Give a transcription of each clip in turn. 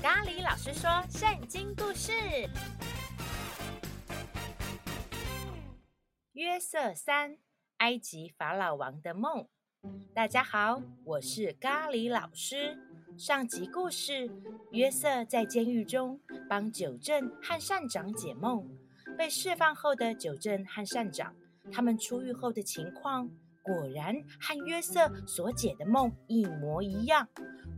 咖喱老师说圣经故事：约瑟三，埃及法老王的梦。大家好，我是咖喱老师。上集故事，约瑟在监狱中帮九正和善长解梦。被释放后的九正和善长，他们出狱后的情况。果然和约瑟所解的梦一模一样，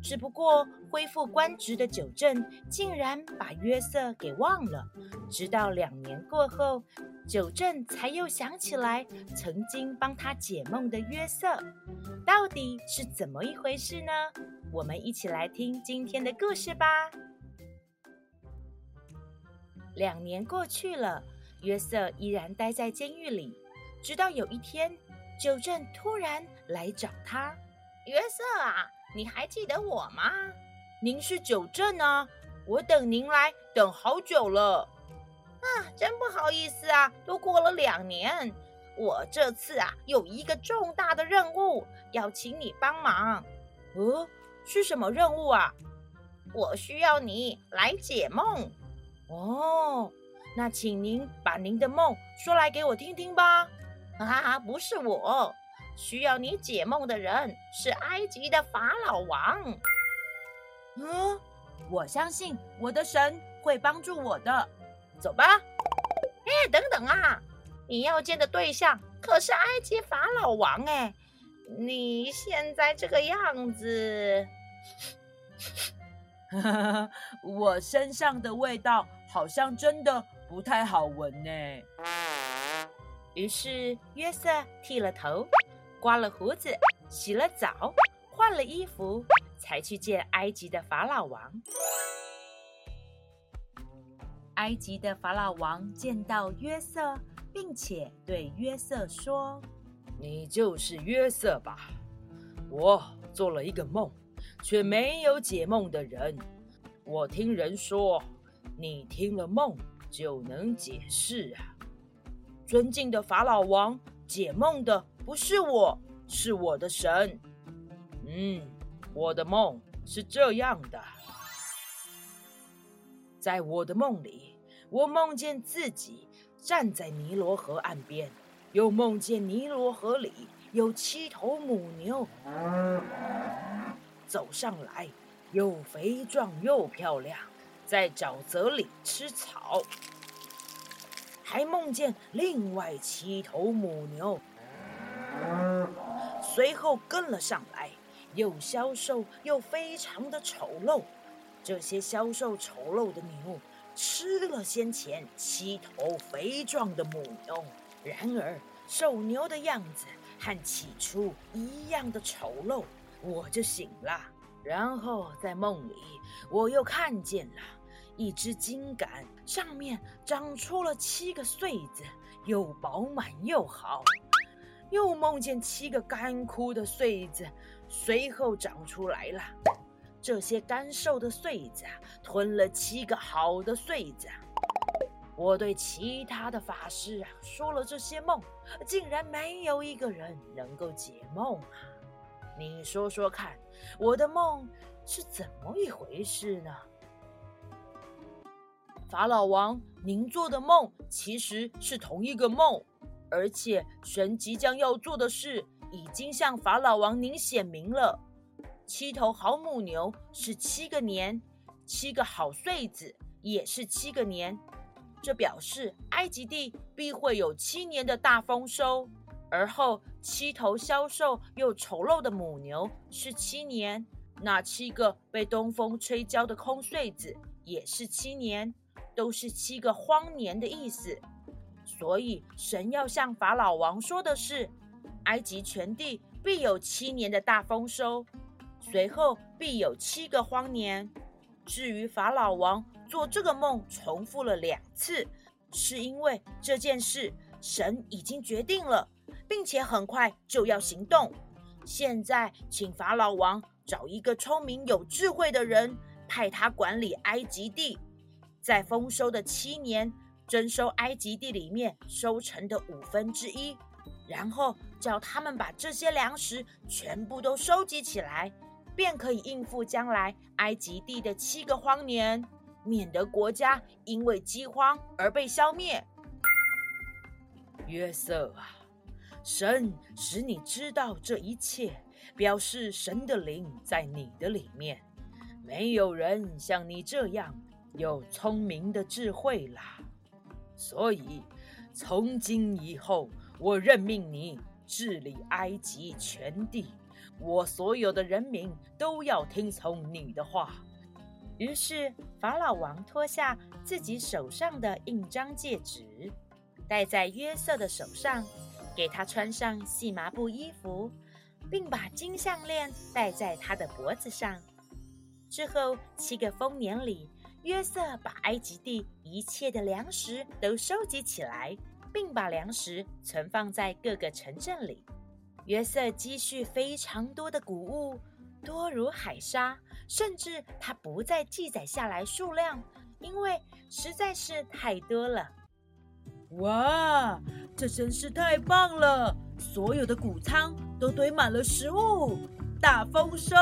只不过恢复官职的九正竟然把约瑟给忘了。直到两年过后，九正才又想起来曾经帮他解梦的约瑟，到底是怎么一回事呢？我们一起来听今天的故事吧。两年过去了，约瑟依然待在监狱里，直到有一天。九正突然来找他，约瑟啊，你还记得我吗？您是九正啊，我等您来等好久了。啊，真不好意思啊，都过了两年，我这次啊有一个重大的任务要请你帮忙。呃，是什么任务啊？我需要你来解梦。哦，那请您把您的梦说来给我听听吧。啊，不是我，需要你解梦的人是埃及的法老王。嗯，我相信我的神会帮助我的。走吧。哎，等等啊，你要见的对象可是埃及法老王哎，你现在这个样子，我身上的味道好像真的不太好闻呢。于是约瑟剃了头，刮了胡子，洗了澡，换了衣服，才去见埃及的法老王。埃及的法老王见到约瑟，并且对约瑟说：“你就是约瑟吧？我做了一个梦，却没有解梦的人。我听人说，你听了梦就能解释啊。”尊敬的法老王，解梦的不是我，是我的神。嗯，我的梦是这样的：在我的梦里，我梦见自己站在尼罗河岸边，又梦见尼罗河里有七头母牛走上来，又肥壮又漂亮，在沼泽里吃草。还梦见另外七头母牛，随后跟了上来，又消瘦又非常的丑陋。这些消瘦丑陋的牛吃了先前七头肥壮的母牛，然而瘦牛的样子和起初一样的丑陋。我就醒了，然后在梦里我又看见了。一只金杆上面长出了七个穗子，又饱满又好。又梦见七个干枯的穗子，随后长出来了。这些干瘦的穗子吞了七个好的穗子。我对其他的法师啊说了这些梦，竟然没有一个人能够解梦啊！你说说看，我的梦是怎么一回事呢？法老王，您做的梦其实是同一个梦，而且神即将要做的事已经向法老王您显明了。七头好母牛是七个年，七个好穗子也是七个年，这表示埃及地必会有七年的大丰收。而后七头消瘦又丑陋的母牛是七年，那七个被东风吹焦的空穗子也是七年。都是七个荒年的意思，所以神要向法老王说的是，埃及全地必有七年的大丰收，随后必有七个荒年。至于法老王做这个梦重复了两次，是因为这件事神已经决定了，并且很快就要行动。现在请法老王找一个聪明有智慧的人，派他管理埃及地。在丰收的七年，征收埃及地里面收成的五分之一，然后叫他们把这些粮食全部都收集起来，便可以应付将来埃及地的七个荒年，免得国家因为饥荒而被消灭。约瑟啊，神使你知道这一切，表示神的灵在你的里面。没有人像你这样有聪明的智慧啦，所以从今以后，我任命你治理埃及全地。我所有的人民都要听从你的话。于是法老王脱下自己手上的印章戒指，戴在约瑟的手上，给他穿上细麻布衣服，并把金项链戴在他的脖子上。之后七个丰年里，约瑟把埃及地一切的粮食都收集起来，并把粮食存放在各个城镇里。约瑟积蓄非常多的谷物，多如海沙，甚至他不再记载下来数量，因为实在是太多了。哇，这真是太棒了！所有的谷仓都堆满了食物，大丰收。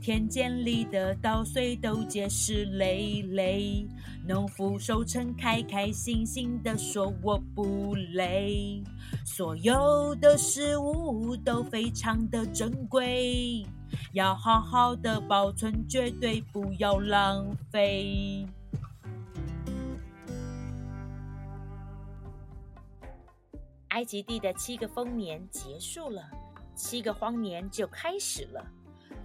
田间里的稻穗都结实累累，农夫收成开开心心地说：“我不累。”所有的食物都非常的珍贵，要好好的保存，绝对不要浪费。埃及地的七个丰年结束了，七个荒年就开始了。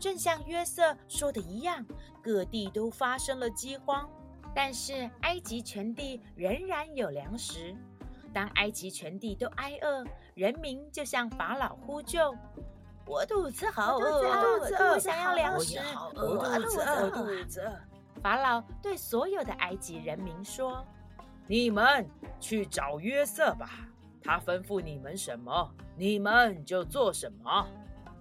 正像约瑟说的一样，各地都发生了饥荒，但是埃及全地仍然有粮食。当埃及全地都挨饿，人民就向法老呼救：“我肚子好饿，我肚子饿，我想要粮食，我肚子饿，我肚子饿。”法老对所有的埃及人民说：“你们去找约瑟吧，他吩咐你们什么，你们就做什么。”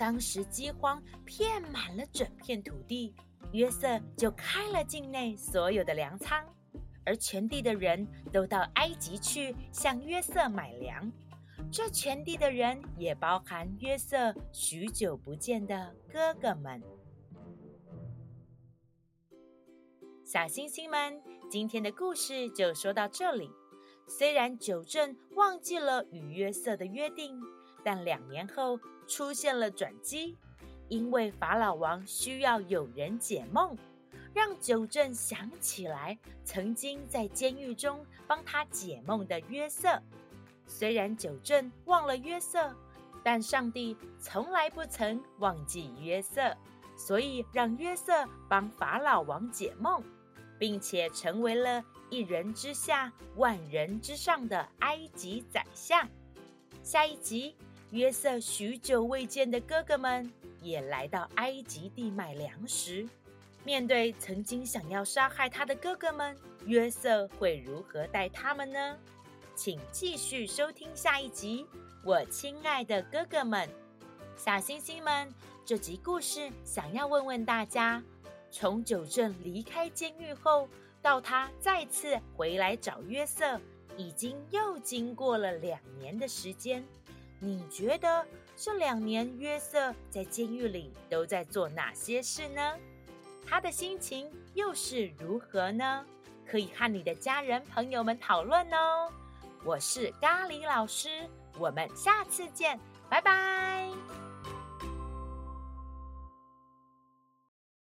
当时饥荒遍满了整片土地，约瑟就开了境内所有的粮仓，而全地的人都到埃及去向约瑟买粮。这全地的人也包含约瑟许久不见的哥哥们。小星星们，今天的故事就说到这里。虽然九正忘记了与约瑟的约定。但两年后出现了转机，因为法老王需要有人解梦，让九正想起来曾经在监狱中帮他解梦的约瑟。虽然九正忘了约瑟，但上帝从来不曾忘记约瑟，所以让约瑟帮法老王解梦，并且成为了一人之下、万人之上的埃及宰相。下一集。约瑟许久未见的哥哥们也来到埃及地买粮食。面对曾经想要杀害他的哥哥们，约瑟会如何待他们呢？请继续收听下一集。我亲爱的哥哥们，小星星们，这集故事想要问问大家：从九正离开监狱后，到他再次回来找约瑟，已经又经过了两年的时间。你觉得这两年约瑟在监狱里都在做哪些事呢？他的心情又是如何呢？可以和你的家人朋友们讨论哦。我是咖喱老师，我们下次见，拜拜。